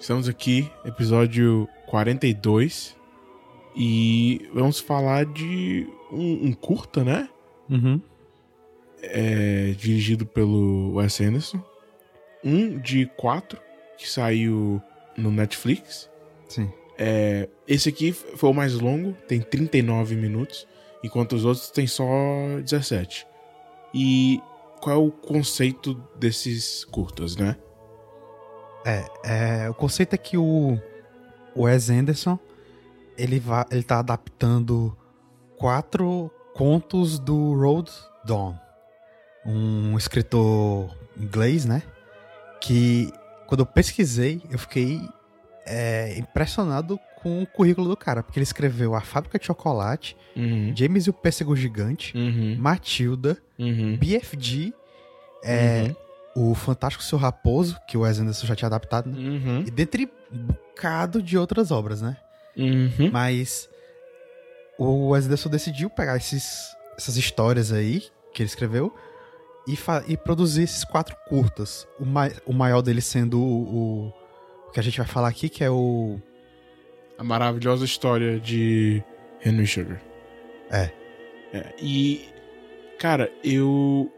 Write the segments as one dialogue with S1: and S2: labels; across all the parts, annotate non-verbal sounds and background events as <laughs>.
S1: Estamos aqui, episódio 42. E vamos falar de um, um curta, né?
S2: Uhum.
S1: É, dirigido pelo Wes Anderson. Um de quatro que saiu no Netflix.
S2: Sim.
S1: É, esse aqui foi o mais longo, tem 39 minutos, enquanto os outros tem só 17. E qual é o conceito desses curtas, né?
S2: É, é, o conceito é que o, Wes Anderson ele, vai, ele tá adaptando quatro contos do Roald Dahl, um escritor inglês, né? Que quando eu pesquisei, eu fiquei é, impressionado com o currículo do cara, porque ele escreveu A Fábrica de Chocolate,
S1: Uhum.
S2: James e o Pêssego Gigante,
S1: Uhum.
S2: Matilda,
S1: Uhum.
S2: BFG, é, o Fantástico Seu Raposo, que o Wes Anderson já tinha adaptado, né?
S1: Uhum.
S2: E dentre um bocado de outras obras, né?
S1: Uhum.
S2: Mas o Wes Anderson decidiu pegar esses, essas histórias aí que ele escreveu e, e produzir esses quatro curtas. O, mai- o maior deles sendo o, o- o que a gente vai falar aqui, que é o.
S1: A maravilhosa história de Henry Sugar.
S2: É.
S1: É, e, cara, eu.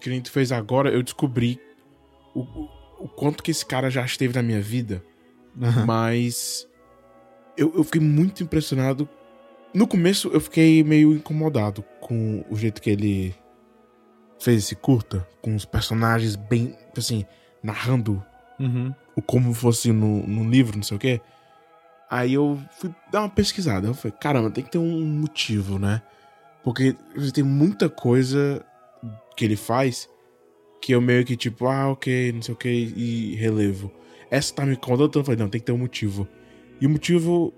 S1: Que nem tu fez agora, eu descobri o, o, quanto que esse cara já esteve na minha vida. Mas. Eu, eu fiquei muito impressionado. No começo, eu fiquei meio incomodado com o jeito que ele fez esse curta, com os personagens bem, assim, narrando
S2: Uhum.
S1: o como fosse no, no livro, não sei o quê. Aí eu fui dar uma pesquisada. Eu falei, caramba, tem que ter um motivo, né? Porque tem muita coisa que ele faz que eu meio que tipo, ah, ok, não sei o que, e relevo. Essa tá me incomodando tanto, eu falei, não, tem que ter um motivo. E o motivo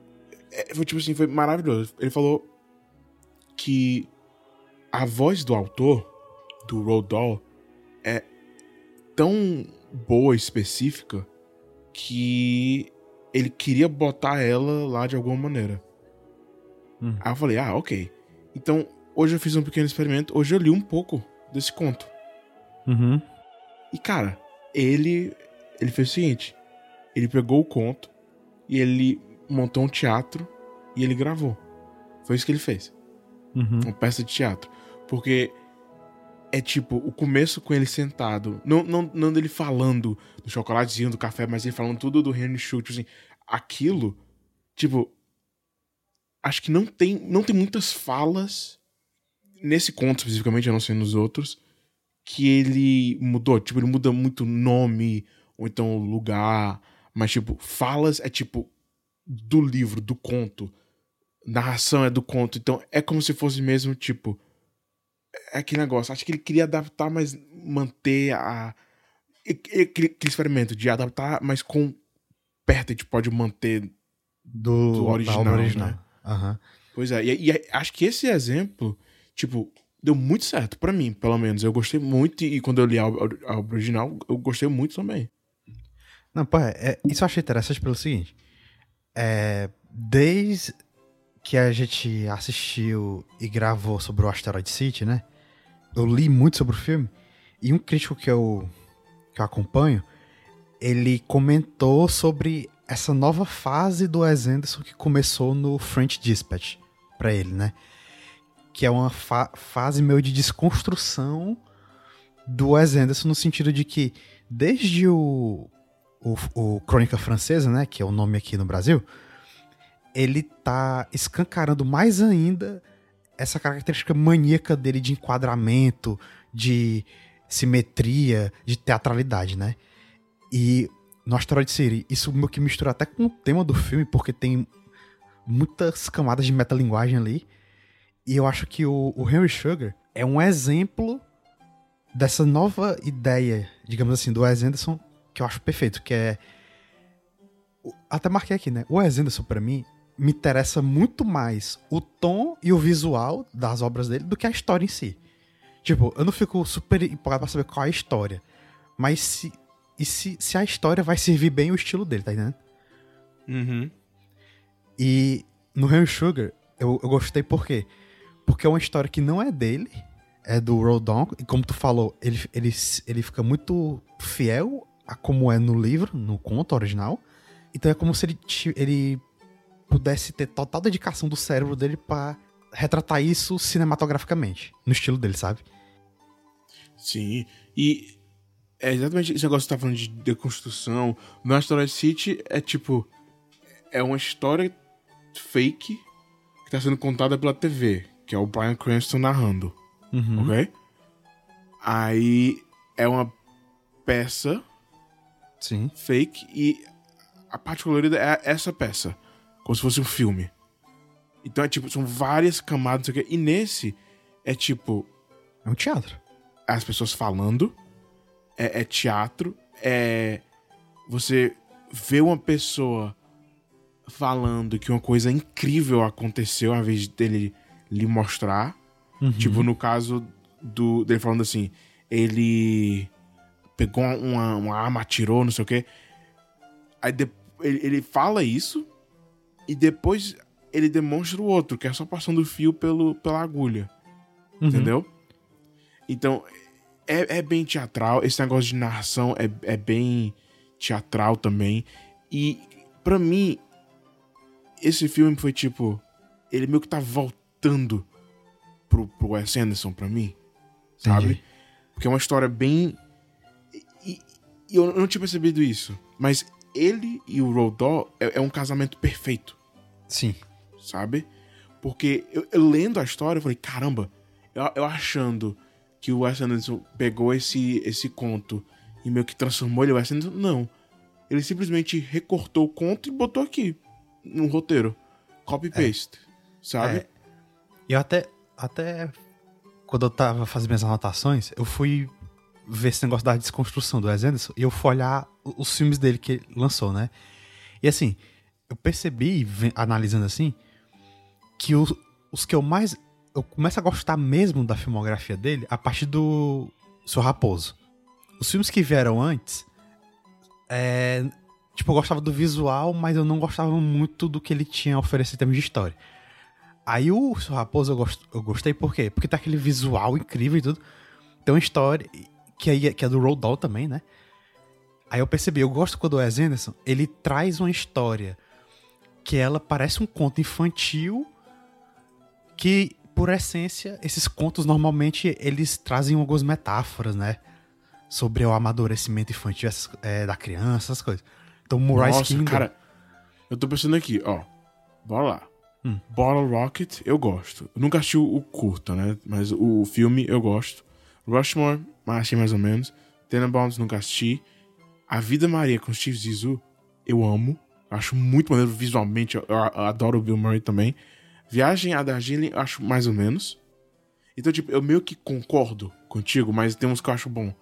S1: é, foi tipo assim, foi maravilhoso. Ele falou que a voz do autor, do Roald Dahl, é tão boa específica que ele queria botar ela lá de alguma maneira.
S2: Hum.
S1: Aí eu falei, ah, ok. Então, hoje eu fiz um pequeno experimento, hoje eu li um pouco desse conto.
S2: Uhum.
S1: E, cara, ele, ele fez o seguinte: ele pegou o conto e ele montou um teatro e ele gravou. Foi isso que ele fez.
S2: Uhum.
S1: Uma peça de teatro. Porque é tipo, o começo com ele sentado. Não, não, não dele falando do chocolatezinho, do café, mas ele falando tudo do Henry Schultz, assim. Aquilo, tipo. Acho que não tem, não tem muitas falas nesse conto especificamente, a não ser nos outros, que ele mudou. Tipo, ele muda muito nome, ou então lugar. Mas, tipo, falas é tipo do livro, do conto. Narração é do conto. Então é como se fosse mesmo, tipo. É aquele negócio. Acho que ele queria adaptar, mas manter a. Aquele, experimento de adaptar, mas com. Perto, a gente pode manter.
S2: Do,
S1: Do original,
S2: original.
S1: né?
S2: Aham.
S1: Pois é. E, e acho que esse exemplo, tipo, deu muito certo pra mim, pelo menos. Eu gostei muito, e quando eu li a, a original, eu gostei muito também.
S2: Não, pô, é, isso eu achei interessante pelo seguinte. É, desde que a gente assistiu e gravou sobre o Asteroid City, né? Eu li muito sobre o filme. E um crítico que eu, que eu acompanho, ele comentou sobre essa nova fase do Wes Anderson que começou no French Dispatch, pra ele, né? Que é uma fa- fase meio de desconstrução do Wes Anderson no sentido de que desde o, o, o Crônica Francesa, né, que é o nome aqui no Brasil, ele tá escancarando mais ainda essa característica maníaca dele de enquadramento, de simetria, de teatralidade, né? E no Asteroid City, isso meio que mistura até com o tema do filme, porque tem muitas camadas de metalinguagem ali. E eu acho que o, o Henry Sugar é um exemplo dessa nova ideia, digamos assim, do Wes Anderson, que eu acho perfeito, que é... Até marquei aqui, né? O Wes Anderson, pra mim, me interessa muito mais o tom e o visual das obras dele do que a história em si. Tipo, eu não fico super empolgado pra saber qual é a história. Mas se, e se, se a história vai servir bem o estilo dele, tá entendendo?
S1: Uhum.
S2: E no Henry Sugar, eu, eu gostei por quê? Porque é uma história que não é dele, é do Rodon, e como tu falou, ele, ele, ele fica muito fiel a como é no livro, no conto original, Então é como se ele, ele pudesse ter total dedicação do cérebro dele pra retratar isso cinematograficamente, no estilo dele, sabe?
S1: Sim. E é exatamente esse negócio que você tá falando de deconstrução. No Asteroid City é tipo. É uma história fake que tá sendo contada pela TV, que é o Brian Cranston narrando,
S2: Uhum.
S1: ok? Aí é uma peça
S2: Sim.
S1: fake e a parte colorida é essa peça, como se fosse um filme. Então é tipo, são várias camadas. E nesse é tipo,
S2: É um teatro.
S1: as pessoas falando, é, é teatro, é você vê uma pessoa falando que uma coisa incrível aconteceu ao invés dele lhe mostrar.
S2: Uhum.
S1: Tipo, no caso do dele falando assim, ele pegou uma, uma arma, atirou, não sei o quê. Aí de- ele, ele fala isso e depois ele demonstra o outro, que é só passando o fio pelo, pela agulha.
S2: Uhum.
S1: Entendeu? Então, é, é bem teatral. Esse negócio de narração é, é bem teatral também. E, pra mim, esse filme foi tipo. Ele meio que tá voltando pro, pro Wes Anderson pra mim. Sabe?
S2: Entendi.
S1: Porque é uma história bem. E, e eu não tinha percebido isso. Mas ele e o Dahl é, é um casamento perfeito
S2: Sim.
S1: sabe? Porque eu, eu lendo a história, eu falei, caramba, eu, eu achando que o Wes Anderson pegou esse, esse conto e meio que transformou ele em Wes Anderson, não. Ele simplesmente recortou o conto e botou aqui, no roteiro. Copy-paste, sabe?
S2: É. Eu até, até quando eu tava fazendo minhas anotações, eu fui ver esse negócio da desconstrução do Wes Anderson e eu fui olhar os filmes dele que ele lançou, né? E assim, eu percebi, analisando assim, que os, os que eu mais. Eu começo a gostar mesmo da filmografia dele a partir do Seu Raposo. Os filmes que vieram antes. É, tipo, eu gostava do visual, mas eu não gostava muito do que ele tinha a oferecer em termos de história. Aí o Raposo eu, gost- eu gostei por quê? Porque tá aquele visual incrível e tudo. Tem uma história que, é- que é do Roald Dahl também, né? Aí eu percebi, eu gosto quando o Wes Anderson, ele traz uma história que ela parece um conto infantil que, por essência, esses contos normalmente eles trazem algumas metáforas, né? Sobre o amadurecimento infantil essas- é, da criança, essas coisas. Então, Moonrise
S1: Nossa,
S2: Kingdom...
S1: cara, eu tô pensando aqui, ó. Bora lá.
S2: Hum.
S1: Bottle Rocket, eu gosto. Eu nunca assisti o, o curta, né? Mas o filme eu gosto. Rushmore, achei mais ou menos. Tenenbaums, nunca assisti. A Vida Maria com Steve Zissou, eu amo. Acho muito maneiro visualmente. Eu, eu adoro o Bill Murray também. Viagem a Darjeeling, eu acho mais ou menos. Então, tipo, eu meio que concordo contigo, mas tem uns que eu acho bom.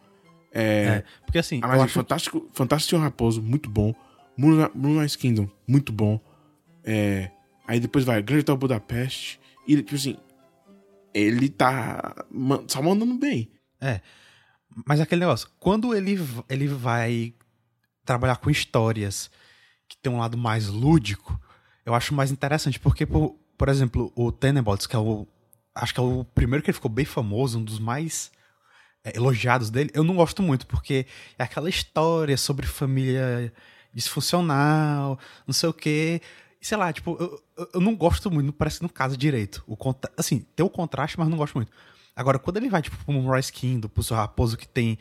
S2: É, porque assim,
S1: Ah,
S2: eu
S1: mas
S2: acho
S1: Fantástico, Fantástico Raposo, muito bom. Moon- Moonrise Kingdom, muito bom. É, aí depois vai Grande Hotel Budapeste. E, tipo assim, ele tá só mandando bem.
S2: Mas aquele negócio, quando ele, ele vai trabalhar com histórias que tem um lado mais lúdico, eu acho mais interessante, porque, por, por exemplo, o Tenenbaums, que é o. Acho que é o primeiro que ele ficou bem famoso, um dos mais é, elogiados dele, eu não gosto muito, porque é aquela história sobre família disfuncional, não sei o quê. Sei lá, tipo, eu, eu- não gosto muito, parece que não casa direito. O contra... Assim, tem o contraste, mas não gosto muito. Agora, quando ele vai, tipo, pro Moonrise Kingdom, pro Seu Raposo, que tem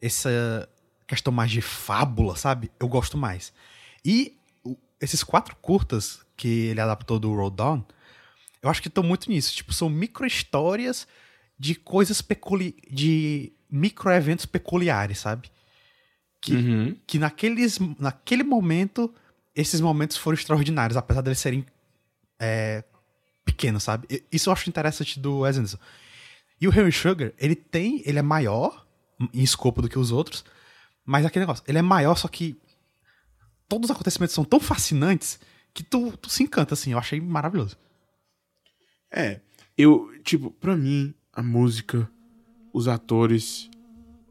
S2: essa questão mais de fábula, sabe? Eu gosto mais. E esses quatro curtas que ele adaptou do Road Dawn, eu acho que estão muito nisso. Tipo, são micro-histórias de coisas peculi... de micro-eventos peculiares, sabe? Que, que naqueles, naquele momento, esses momentos foram extraordinários, apesar deles serem é, pequenos, sabe? Isso eu acho interessante do Wes Anderson. E o Henry Sugar, ele tem, ele é maior em escopo do que os outros, mas aquele negócio, ele é maior, só que todos os acontecimentos são tão fascinantes que tu, tu se encanta, assim, eu achei maravilhoso.
S1: É, eu, tipo, pra mim, a música, os atores,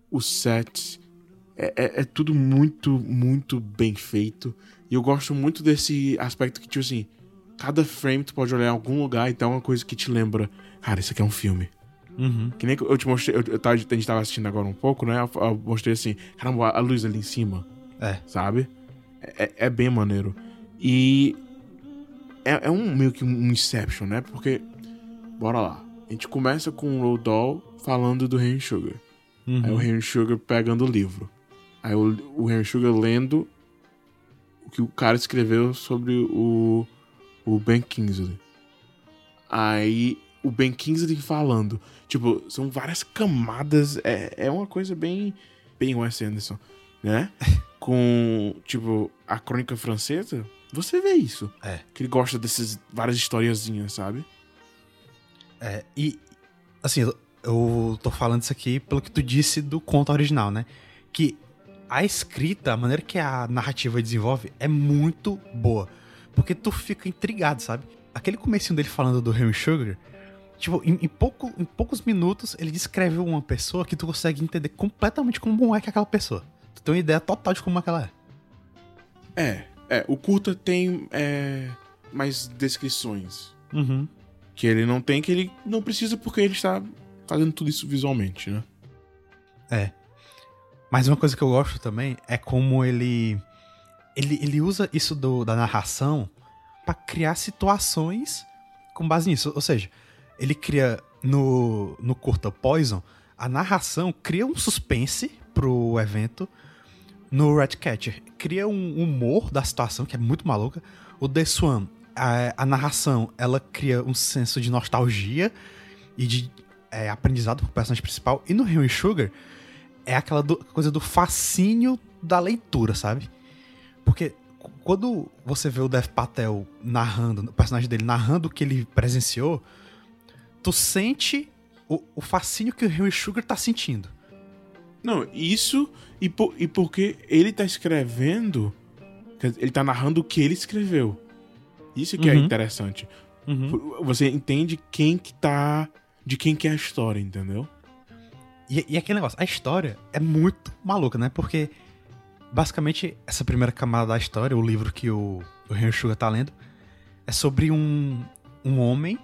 S1: os sets, é, é- é tudo muito, muito bem feito. E eu gosto muito desse aspecto que, tipo assim, cada frame tu pode olhar em algum lugar e tá uma coisa que te lembra, cara, isso aqui é um filme.
S2: Uhum.
S1: Que nem que eu te mostrei, eu, eu tava, a gente tava assistindo agora um pouco, né? Eu, eu mostrei assim, caramba, a luz ali em cima,
S2: É.
S1: sabe? É, é bem maneiro. E é, é, um meio que um Inception, né? Porque, bora lá. A gente começa com o Roald Dahl falando do Henry Sugar. Uhum. Aí o Henry Sugar pegando o livro. Aí o, o Henry Sugar lendo o que o cara escreveu sobre o, o Ben Kingsley. Aí o Ben Kingsley falando. Tipo, são várias camadas. É, é uma coisa bem. Bem Wes Anderson, né? <laughs> Com, tipo, a crônica francesa. Você vê isso.
S2: É.
S1: Que ele gosta dessas várias historiazinhas, sabe?
S2: É, e. Assim, eu, eu tô falando isso aqui pelo que tu disse do conto original, né? Que a escrita, a maneira que a narrativa desenvolve é muito boa. Porque tu fica intrigado, sabe? Aquele comecinho dele falando do Henry Sugar, tipo, em, em, pouco, em poucos minutos ele descreve uma pessoa que tu consegue entender completamente como é que é aquela pessoa. Tu tem uma ideia total de como é que ela
S1: é. É, é, o curta tem é, mais descrições.
S2: Uhum.
S1: Que ele não tem, que ele não precisa porque ele está fazendo tudo isso visualmente, né?
S2: É. Mas uma coisa que eu gosto também é como ele. Ele, ele usa isso do, da narração para criar situações com base nisso. Ou seja, ele cria no, no curta Poison, a narração cria um suspense pro evento. No Ratcatcher, cria um humor da situação que é muito maluca. O The Swan, a, a narração, ela cria um senso de nostalgia e de é, aprendizado pro personagem principal. E no Rio Sugar, é aquela do, coisa do fascínio da leitura, sabe? Porque quando você vê o Dev Patel narrando, o personagem dele narrando o que ele presenciou, tu sente o, o fascínio que o Henry Sugar tá sentindo.
S1: Não, isso e, por, e porque ele tá escrevendo, ele tá narrando o que ele escreveu. Isso que é uhum. é interessante. Uhum. Você entende quem que tá. de quem que é a história, entendeu?
S2: E, e aquele negócio, a história é muito maluca, né? Porque, basicamente, essa primeira camada da história, o livro que o, o Sugar tá lendo, é sobre um, um homem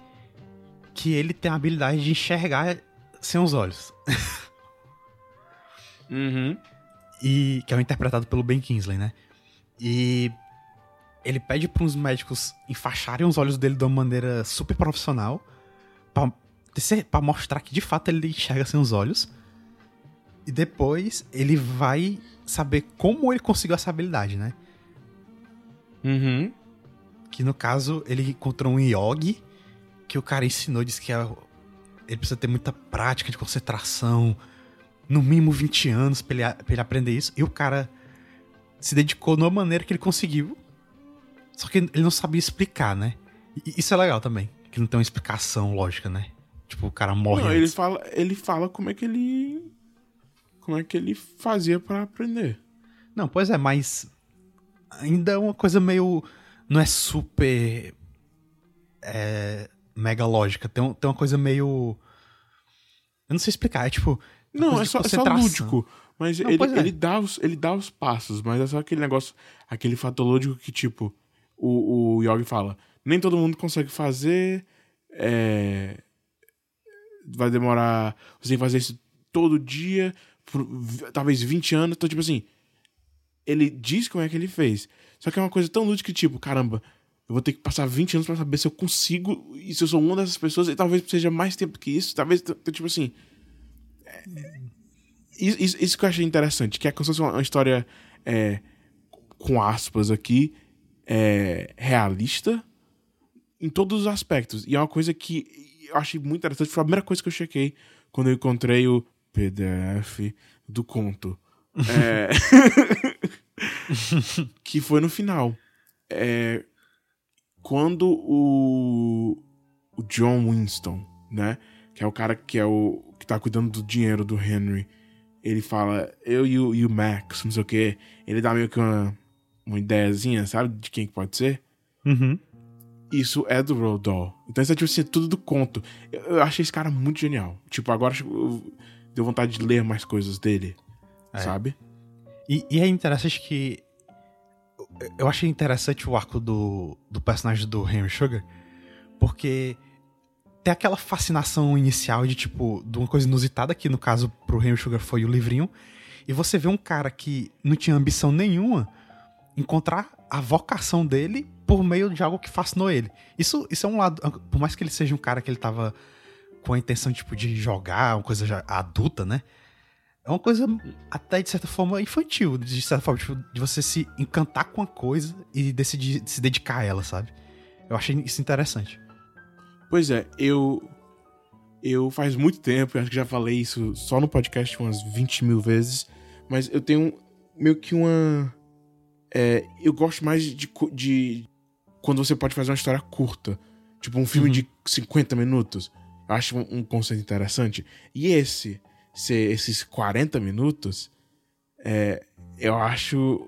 S2: que ele tem a habilidade de enxergar sem os olhos. <laughs>
S1: uhum.
S2: E que é interpretado pelo Ben Kingsley, né? E ele pede para uns médicos enfaixarem os olhos dele de uma maneira super profissional para mostrar que de fato ele enxerga sem os olhos. E depois ele vai saber como ele conseguiu essa habilidade, né?
S1: Uhum.
S2: Que no caso ele encontrou um yogi que o cara ensinou, disse que é, ele precisa ter muita prática de concentração, no mínimo 20 anos pra ele, pra ele aprender isso. E o cara se dedicou de uma maneira que ele conseguiu. Só que ele não sabia explicar, né? E isso é legal também, que não tem uma explicação lógica, né? Tipo, o cara morre. Não,
S1: ele fala, ele fala como é que ele. Como é que ele fazia para aprender.
S2: Não, pois é, mas. Ainda é uma coisa meio. Não é super. É, mega lógica. Tem, tem uma coisa meio. Eu não sei explicar, é tipo.
S1: Não, é só, é só lúdico. Mas não, ele, é. ele, dá os, ele dá os passos, mas é só aquele negócio, aquele fato lógico que, tipo, o, o Yogi fala: nem todo mundo consegue fazer. É, vai demorar. Você tem que fazer isso todo dia, por talvez 20 anos. Então, tipo assim, ele diz como é que ele fez. Só que é uma coisa tão lúdica que, tipo, caramba, eu vou ter que passar 20 anos para saber se eu consigo e se eu sou uma dessas pessoas, e talvez seja mais tempo que isso, talvez, tipo assim. É, isso, isso, que eu achei interessante, que é como se fosse uma, uma história é, com aspas aqui, é, realista em todos os aspectos. E é uma coisa que eu achei muito interessante. Foi a primeira coisa que eu chequei quando eu encontrei o PDF do conto. É... <laughs> que foi no final. É... Quando o... o John Winston, né? Que é o cara que é o que tá cuidando do dinheiro do Henry. Ele fala, eu e o, e o Max, não sei o que. Ele dá meio que uma, uma ideiazinha, sabe? De quem que pode ser.
S2: Uhum
S1: isso é do Roald Dahl. Então isso é tipo assim, tudo do conto. Eu, eu achei esse cara muito genial. Tipo, agora eu, deu vontade de ler mais coisas dele, é. sabe?
S2: E, e, é interessante que. Eu achei interessante o arco do, do personagem do Henry Sugar, porque tem aquela fascinação inicial de tipo, de uma coisa inusitada, que no caso pro Henry Sugar foi o livrinho, e você vê um cara que não tinha ambição nenhuma encontrar a vocação dele por meio de algo que fascinou ele. Isso, isso é um lado. Por mais que ele seja um cara que ele tava com a intenção tipo, de jogar, uma coisa já adulta, né? É uma coisa até de certa forma infantil, de certa forma, tipo, de você se encantar com a coisa e decidir se dedicar a ela, sabe? Eu achei isso interessante.
S1: Pois é, eu. Eu faz muito tempo, eu acho que já falei isso só no podcast umas 20 mil vezes, mas eu tenho meio que uma. É, eu gosto mais de, de. Quando você pode fazer uma história curta. Tipo um filme uhum. de 50 minutos. Eu acho um, um conceito interessante. E esse, ser esses 40 minutos, é, eu acho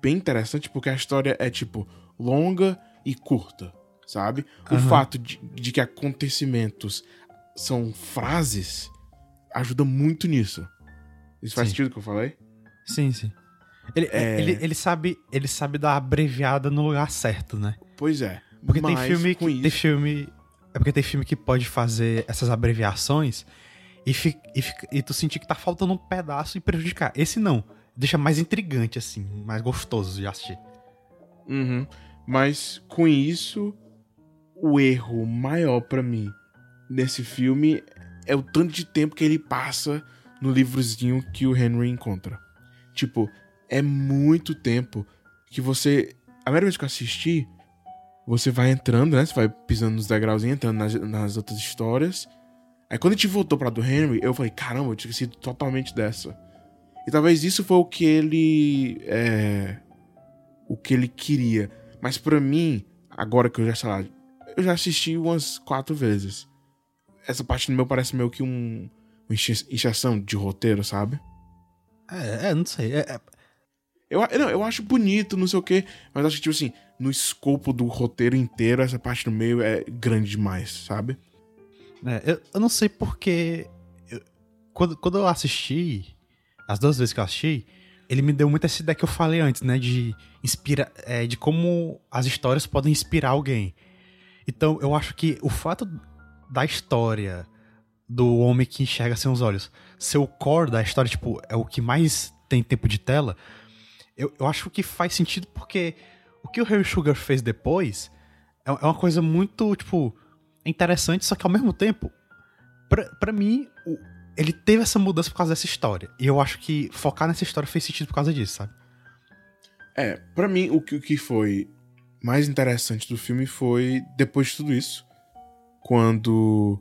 S1: bem interessante porque a história é, tipo, longa e curta sabe? Uhum. O fato de, de que acontecimentos são frases ajuda muito nisso. Isso faz sim. sentido o que eu falei?
S2: Sim, sim. Ele, é... ele, ele, sabe, ele sabe dar abreviada no lugar certo, né?
S1: Pois é.
S2: Porque tem filme que, isso... tem filme é porque tem filme que pode fazer essas abreviações e, fi, e, fi, e, tu sentir que tá faltando um pedaço e prejudicar. Esse não. Deixa mais intrigante, assim, mais gostoso de assistir.
S1: Uhum. Mas com isso, o erro maior para mim nesse filme é o tanto de tempo que ele passa no livrozinho que o Henry encontra. Tipo, é muito tempo que você. A primeira vez que eu assisti, você vai entrando, né? Você vai pisando nos degraus e entrando nas, nas outras histórias. Aí quando a gente voltou pra do Henry, eu falei, caramba, eu tinha sido totalmente dessa. E talvez isso foi o que ele. É, o que ele queria. Mas para mim, agora que eu já, sei lá, eu já assisti umas quatro vezes. Essa parte do meu parece meio que um, uma injeção de roteiro, sabe?
S2: É, é não sei. É, é...
S1: Eu, não, eu acho bonito, não sei o quê, mas acho que, tipo assim, no escopo do roteiro inteiro, essa parte do meio é grande demais, sabe?
S2: É, eu, eu não sei porque. Eu, quando, quando eu assisti, as duas vezes que eu assisti, ele me deu muito essa ideia que eu falei antes, né? De, inspira, é, de como as histórias podem inspirar alguém. Então, eu acho que o fato da história do homem que enxerga sem os olhos ser o core da história, tipo, é o que mais tem tempo de tela, eu, eu acho que faz sentido porque o que o Harry Sugar fez depois é, é uma coisa muito, tipo, interessante, só que ao mesmo tempo, pra, mim, o, ele teve essa mudança por causa dessa história. E eu acho que focar nessa história fez sentido por causa disso, sabe?
S1: É, para mim, o que, o que foi mais interessante do filme foi depois de tudo isso, quando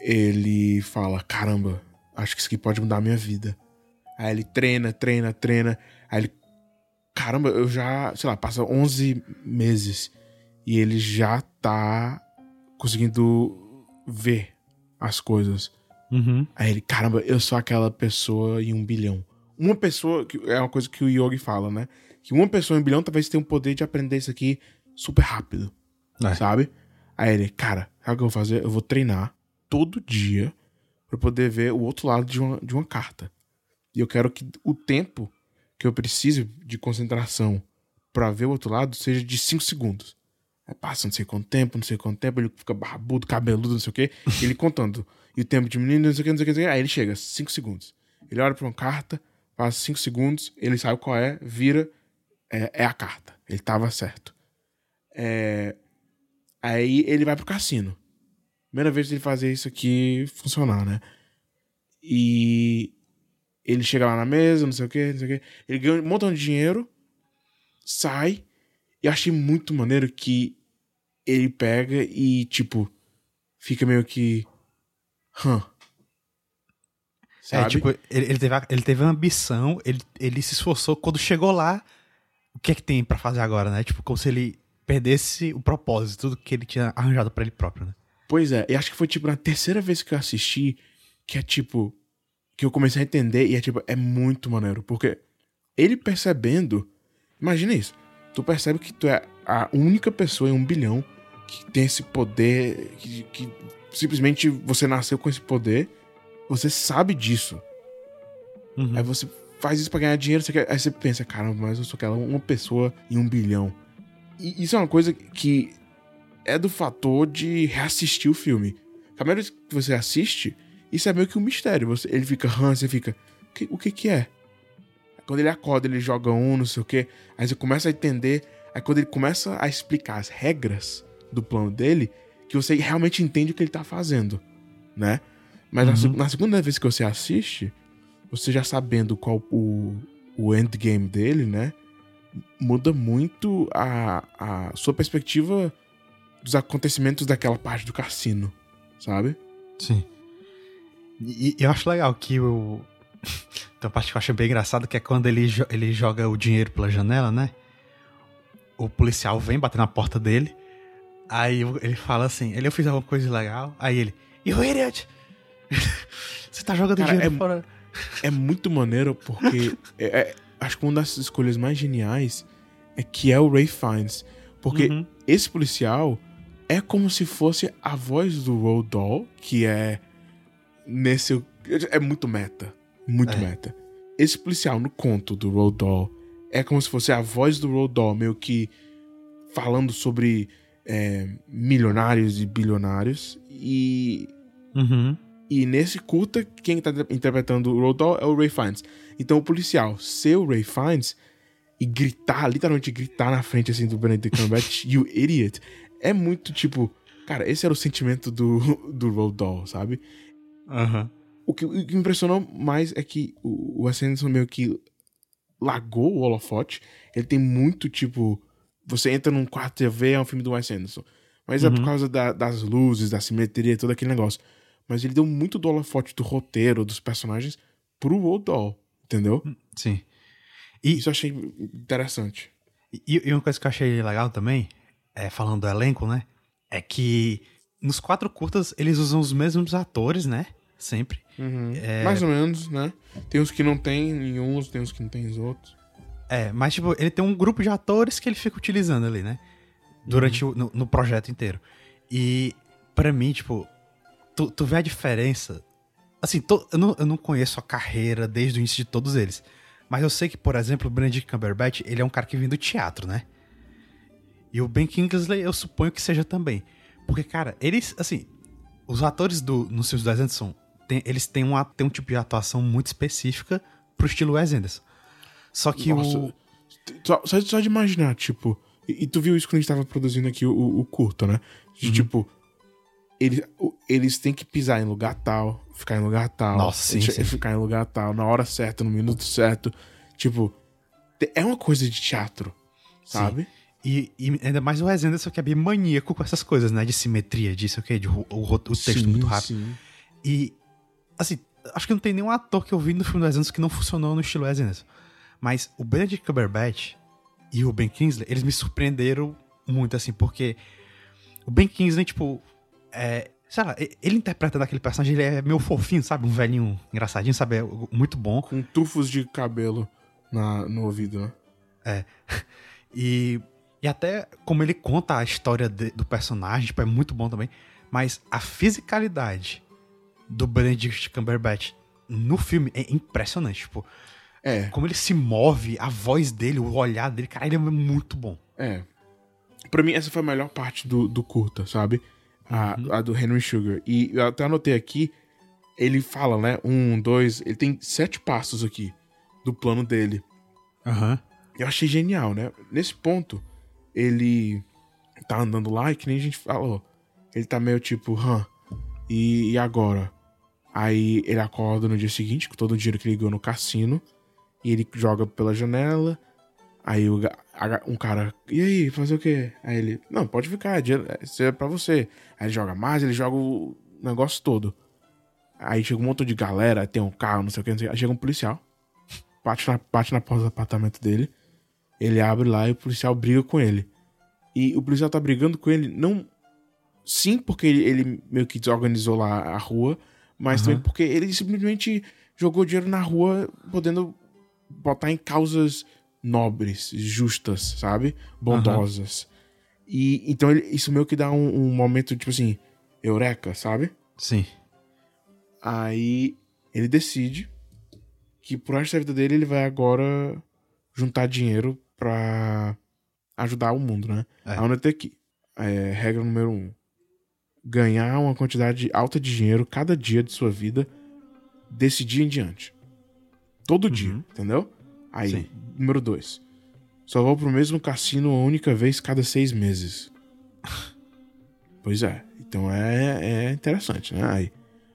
S1: ele fala: caramba, acho que isso aqui pode mudar a minha vida. Aí ele treina, treina, treina. Aí ele, caramba, eu já, sei lá, passa 11 meses e ele já tá conseguindo ver as coisas.
S2: Uhum.
S1: Aí ele, caramba, eu sou aquela pessoa em um bilhão. Uma pessoa, que é uma coisa que o Yogi fala, né? que uma pessoa em um bilhão talvez tenha o poder de aprender isso aqui super rápido. É. Sabe? Aí ele, cara, sabe o que eu vou fazer? Eu vou treinar todo dia para poder ver o outro lado de uma, de uma carta. E eu quero que o tempo que eu preciso de concentração para ver o outro lado seja de 5 segundos. Aí passa não sei quanto tempo, não sei quanto tempo, ele fica barbudo, cabeludo, não sei o quê, <laughs> ele contando. E o tempo diminuindo, não sei o que, não sei o que, não sei o que. Aí ele chega, 5 segundos. Ele olha pra uma carta, passa 5 segundos, ele sabe qual é, vira é, é a carta. Ele tava certo. É, aí ele vai pro cassino. Primeira vez ele fazer isso aqui funcionar, né? E ele chega lá na mesa, não sei o que, não sei o que. Ele ganha um montão de dinheiro, sai. E achei muito maneiro que ele pega e, tipo, fica meio que. Hã.
S2: É, Sabe? É, tipo, ele, ele, teve, ele teve uma ambição, ele, ele se esforçou. Quando chegou lá, o que é que tem para fazer agora, né? Tipo, como se ele perdesse o propósito, tudo que ele tinha arranjado para ele próprio, né?
S1: Pois é, e acho que foi tipo na terceira vez que eu assisti que é tipo que eu comecei a entender e é tipo é muito maneiro, porque ele percebendo, imagina isso, tu percebe que tu é a única pessoa em um bilhão que tem esse poder, que, que simplesmente você nasceu com esse poder, você sabe disso. Uhum. Aí você faz isso pra ganhar dinheiro, você quer... aí você pensa, caramba, mas eu sou aquela uma pessoa em um bilhão. E isso é uma coisa que é do fator de reassistir o filme. A primeira vez que você assiste, isso é meio que um mistério. Você, ele fica, hã, você fica, o que, o que que é? Quando ele acorda, ele joga um, não sei o quê. Aí você começa a entender. Aí quando ele começa a explicar as regras do plano dele, que você realmente entende o que ele tá fazendo, né? Mas na,
S2: Uhum.
S1: na segunda vez que você assiste, você já sabendo qual o, o endgame dele, né? Muda muito a, a sua perspectiva dos acontecimentos daquela parte do cassino, sabe?
S2: Sim. E, e eu acho legal que o. <laughs> Tem uma parte que eu acho bem engraçada, que é quando ele, jo- ele joga o dinheiro pela janela, né? O policial vem bater na porta dele. Aí ele fala assim: ele eu fiz alguma coisa legal. Aí ele, you idiot! <laughs> Você tá jogando
S1: Cara,
S2: dinheiro
S1: é-
S2: fora.
S1: É muito maneiro porque é- é- acho que uma das escolhas mais geniais é que é o Ray Fiennes. Porque
S2: Uhum.
S1: esse policial é como se fosse a voz do Roald Dahl, que é nesse é muito meta, muito
S2: É.
S1: meta. Esse policial no conto do Roald Dahl é como se fosse a voz do Roald Dahl, meio que falando sobre é, milionários e bilionários e
S2: Uhum.
S1: e nesse curta, quem tá interpretando o Roald Dahl é o Ray Fiennes. Então o policial ser o Ray Fiennes e gritar, literalmente gritar na frente assim do Benedict Cumberbatch, <laughs> you idiot, é muito tipo, cara, esse era o sentimento do, do Roald Dahl, sabe?
S2: Aham.
S1: O que, o que me impressionou mais é que o, o Anderson meio que largou o holofote. Ele tem muito, tipo... Você entra num quarto vê, é um filme do Wes Anderson. Mas é por
S2: Uhum.
S1: causa da- das luzes, da simetria, todo aquele negócio. Mas ele deu muito do holofote do roteiro, dos personagens, pro Dahl, entendeu?
S2: Sim. E,
S1: Isso eu achei interessante.
S2: E, e uma coisa que eu achei legal também, é, falando do elenco, né? É que nos quatro curtas eles usam os mesmos atores, né? Sempre. É.
S1: Mais ou menos, né? Tem uns que não tem em uns, tem uns que não tem em outros.
S2: É, mas tipo, ele tem um grupo de atores que ele fica utilizando ali, né? Durante o, no, no projeto inteiro. E pra mim, tipo, tu, tu vê a diferença. Assim, to- eu, não, eu não conheço a carreira desde o início de todos eles. Mas eu sei que, por exemplo, o Benedict Cumberbatch, ele é um cara que vem do teatro, né? E o Ben Kingsley, eu suponho que seja também. Porque, cara, eles, assim, os atores do, nos filmes do Wes Anderson, tem- eles têm, uma, têm um tipo de atuação muito específica pro estilo Wes Anderson. Só que
S1: Nossa,
S2: o...
S1: Só, só, de imaginar, tipo. E, e tu viu isso quando a gente tava produzindo aqui o, o, o curto, né? De
S2: Uhum.
S1: tipo. Eles, o- eles têm que pisar em lugar tal, ficar em lugar tal.
S2: Nossa, sim, sim.
S1: Ficar em lugar tal, na hora certa, no minuto certo. Tipo. É uma coisa de teatro, sabe?
S2: E, e ainda mais o Wes Anderson que é bem maníaco com essas coisas, né? De simetria, disso, o? De o, ro- o texto
S1: Sim,
S2: muito rápido.
S1: sim.
S2: E, assim, acho que não tem nenhum ator que eu vi no filme do Wes Anderson que não funcionou no estilo Wes Anderson. Mas o Benedict Cumberbatch e o Ben Kingsley, eles me surpreenderam muito, assim, porque o Ben Kingsley, tipo, é, sei lá, ele interpretando aquele personagem, ele é meio fofinho, sabe? Um velhinho engraçadinho, sabe? É muito bom.
S1: Com tufos de cabelo na, no ouvido, né? <laughs>
S2: E, e até como ele conta a história de- do personagem, tipo, é muito bom também. Mas a fisicalidade do Benedict Cumberbatch no filme é impressionante. Tipo,
S1: É,
S2: como ele se move, a voz dele, o olhar dele, cara, ele é muito bom.
S1: é. Pra mim, essa foi a melhor parte do, do curta, sabe? A,
S2: Uhum.
S1: a do Henry Sugar. E eu até anotei aqui, ele fala, né? Um, dois, ele tem sete passos aqui do plano dele.
S2: Aham.
S1: Eu achei genial, né? Nesse ponto, ele tá andando lá e que nem a gente falou. Ele tá meio tipo, hã, e, e agora? Aí ele acorda no dia seguinte com todo o dinheiro que ele ganhou no cassino. E ele joga pela janela. Aí o um cara, e aí, fazer o quê? Aí ele, não, pode ficar, é é- isso é pra você. Aí ele joga mais, ele joga o negócio todo. Aí chega um monte de galera, tem um carro, não sei o que, não sei o que. Aí chega um policial, bate na, bate na porta do apartamento dele. Ele abre lá e o policial briga com ele. E o policial tá brigando com ele, não. Sim, porque ele, ele meio que desorganizou lá a rua, mas
S2: Aham.
S1: também porque ele simplesmente jogou dinheiro na rua, podendo botar em causas nobres, justas, sabe? Bondosas. E então ele- isso meio que dá um, um momento, tipo assim, eureka, sabe?
S2: Sim.
S1: Aí ele decide que pro resto da vida dele ele vai agora juntar dinheiro pra ajudar o mundo, né?
S2: É.
S1: A UNET aqui. É, regra número um. Ganhar uma quantidade alta de dinheiro cada dia de sua vida desse dia em diante. Todo dia, entendeu? Aí,
S2: Sim.
S1: número 2. Só vou pro mesmo cassino uma única vez cada seis meses. <laughs> pois é. Então é, é interessante, né? Aí.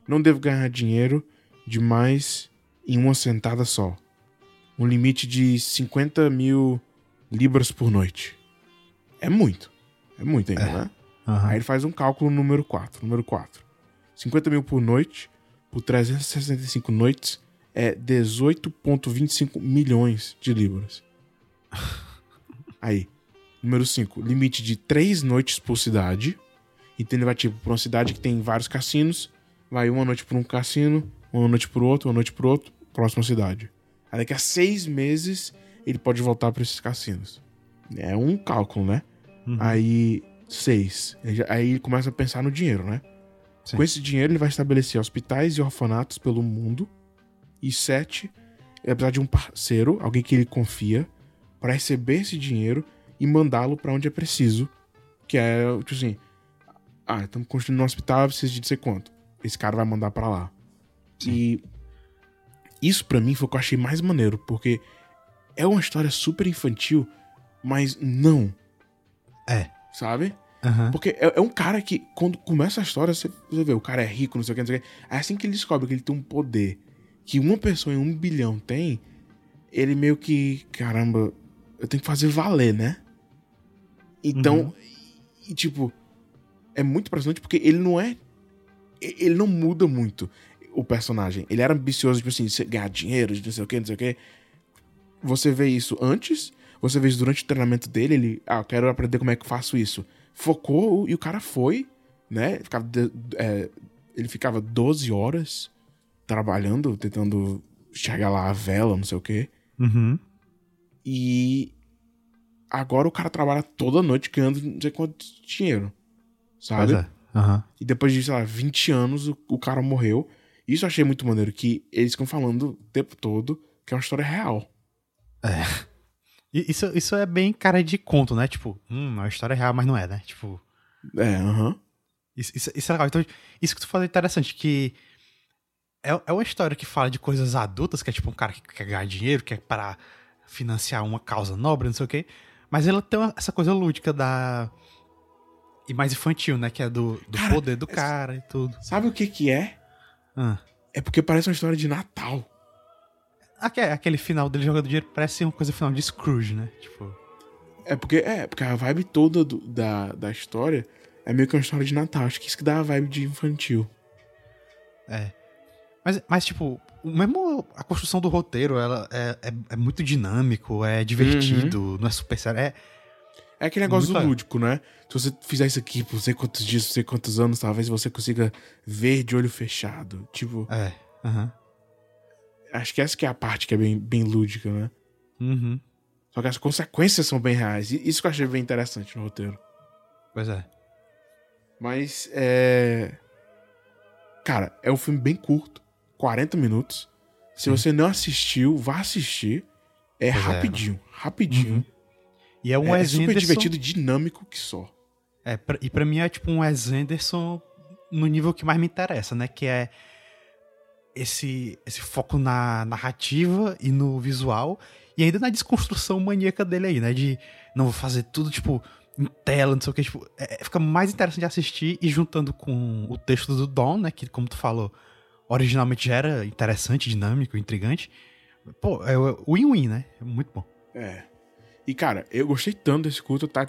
S1: Não devo ganhar dinheiro demais em uma sentada só. Um limite de 50 mil libras por noite. É muito. É muito ainda, né?
S2: Aham.
S1: Aí ele faz um cálculo número 4. Número 4. 50 mil por noite, por 365 noites, é 18,25 milhões de libras. <laughs> Aí. Número 5. Limite de 3 noites por cidade. Então ele vai, tipo, pra uma cidade que tem vários cassinos. Vai uma noite por um cassino, uma noite por outro, uma noite por outro, próxima cidade. Aí daqui a seis meses ele pode voltar pra esses cassinos. É um cálculo, né?
S2: Uhum.
S1: Aí, seis. Aí ele começa a pensar no dinheiro, né?
S2: Sim.
S1: Com esse dinheiro, ele vai estabelecer hospitais e orfanatos pelo mundo. E sete, ele vai precisar de um parceiro, alguém que ele confia, para receber esse dinheiro e mandá-lo para onde é preciso. Que é, tipo assim, ah, estamos construindo um hospital, eu preciso de não sei quanto. Esse cara vai mandar para lá. E isso pra mim foi o que eu achei mais maneiro, porque é uma história super infantil, mas não,
S2: É.
S1: sabe?
S2: Aham.
S1: Porque é, é um cara que, quando começa a história, você, você vê, o cara é rico, não sei o que, não sei o que. É assim que ele descobre que ele tem um poder que uma pessoa em um bilhão tem, ele meio que, caramba, eu tenho que fazer valer, né? Então,
S2: Uhum.
S1: e, tipo, é muito impressionante porque ele não é. Ele não muda muito o personagem. Ele era ambicioso, tipo assim, de ganhar dinheiro, de não sei o que, não sei o que. Você vê isso antes, você vê durante o treinamento dele, ele, ah, eu quero aprender como é que eu faço isso. Focou e o cara foi, né? Ficava de- é, ele ficava 12 horas trabalhando, tentando chegar lá a vela, não sei o que.
S2: Uhum.
S1: E agora o cara trabalha toda noite ganhando não sei quanto dinheiro. Sabe?
S2: Pois é. Aham.
S1: E depois de, sei lá, 20 anos, o, o cara morreu. Isso eu achei muito maneiro, que eles ficam falando o tempo todo que é uma história real.
S2: E Isso, isso é bem cara de conto, né? Tipo, hum, é uma história real, mas não é, né? Tipo,
S1: É, aham.
S2: isso, isso, isso é legal. Então, isso que tu falou é interessante, que é, é uma história que fala de coisas adultas, que é tipo um cara que quer ganhar dinheiro, quer para financiar uma causa nobre, não sei o quê. Mas ela tem uma- essa coisa lúdica da. E mais infantil, né? Que é do, do
S1: Cara,
S2: poder do
S1: essa-
S2: cara e tudo.
S1: Sabe o que que é?
S2: Ah.
S1: É porque parece uma história de Natal.
S2: Aque- Aquele final dele jogando dinheiro parece uma coisa final de Scrooge, né? Tipo.
S1: É porque, é, porque a vibe toda do- da, da história é meio que uma história de Natal. Acho que isso que dá a vibe de infantil.
S2: É. Mas, mas tipo, mesmo a construção do roteiro, ela é, é, é muito dinâmico, é divertido, não é super sério. É,
S1: É aquele negócio
S2: Muito
S1: lúdico, né? Se você fizer isso aqui por não sei quantos dias, não sei quantos anos, talvez você consiga ver de olho fechado. Tipo,
S2: é. Aham.
S1: Acho que essa que é a parte que é bem, bem lúdica, né?
S2: Uhum.
S1: Só que as consequências são bem reais. E isso que eu achei bem interessante no roteiro.
S2: Pois é.
S1: Mas é. Cara, é um filme bem curto 40 minutos. Se
S2: Sim.
S1: você não assistiu, vá assistir. É
S2: Pois é.
S1: rapidinho, rapidinho.
S2: Uhum. E é um
S1: É, é super
S2: Anderson-
S1: divertido dinâmico que só.
S2: É, pra- e pra mim é tipo um Wes Anderson no nível que mais me interessa, né? Que é esse, esse foco na narrativa e no visual. E ainda na desconstrução maníaca dele aí, né? De não vou fazer tudo, tipo, em tela, não sei o que. Tipo, é- fica mais interessante de assistir e juntando com o texto do Don, né? Que, como tu falou, originalmente já era interessante, dinâmico, intrigante. Pô, é o win-win, né? É muito bom.
S1: É. E, cara, eu gostei tanto desse culto, tá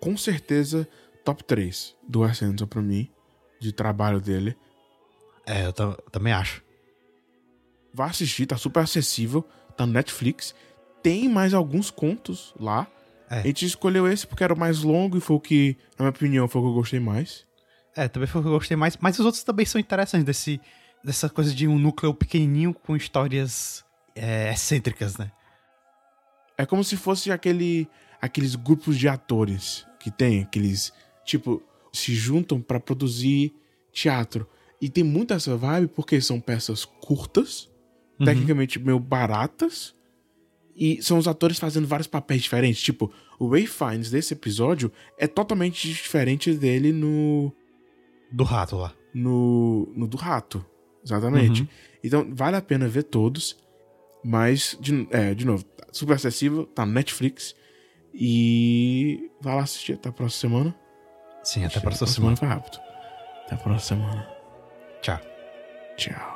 S1: com certeza top 3 do Anderson pra mim, de trabalho dele.
S2: É, eu ta- também acho.
S1: Vá assistir, tá super acessível, tá no Netflix. Tem mais alguns contos lá.
S2: É.
S1: A gente escolheu esse porque era o mais longo e foi o que, na minha opinião, foi o que eu gostei mais.
S2: É, também foi o que eu gostei mais. Mas os outros também são interessantes, desse, dessa coisa de um núcleo pequenininho com histórias é, excêntricas, né?
S1: É como se fosse aquele, aqueles grupos de atores que tem, aqueles, tipo, se juntam pra produzir teatro. E tem muita essa vibe porque são peças curtas,
S2: Uhum.
S1: tecnicamente meio baratas, e são os atores fazendo vários papéis diferentes. Tipo, o Ray Fiennes desse episódio é totalmente diferente dele no,
S2: Do rato lá.
S1: no, no do Rato. Exatamente.
S2: Uhum.
S1: Então, vale a pena ver todos. Mas, de, é, de novo, super acessível, tá no Netflix. E vai lá assistir até a próxima semana.
S2: Sim, até a próxima semana.
S1: foi rápido. Até a próxima semana.
S2: Ciao.
S1: Ciao.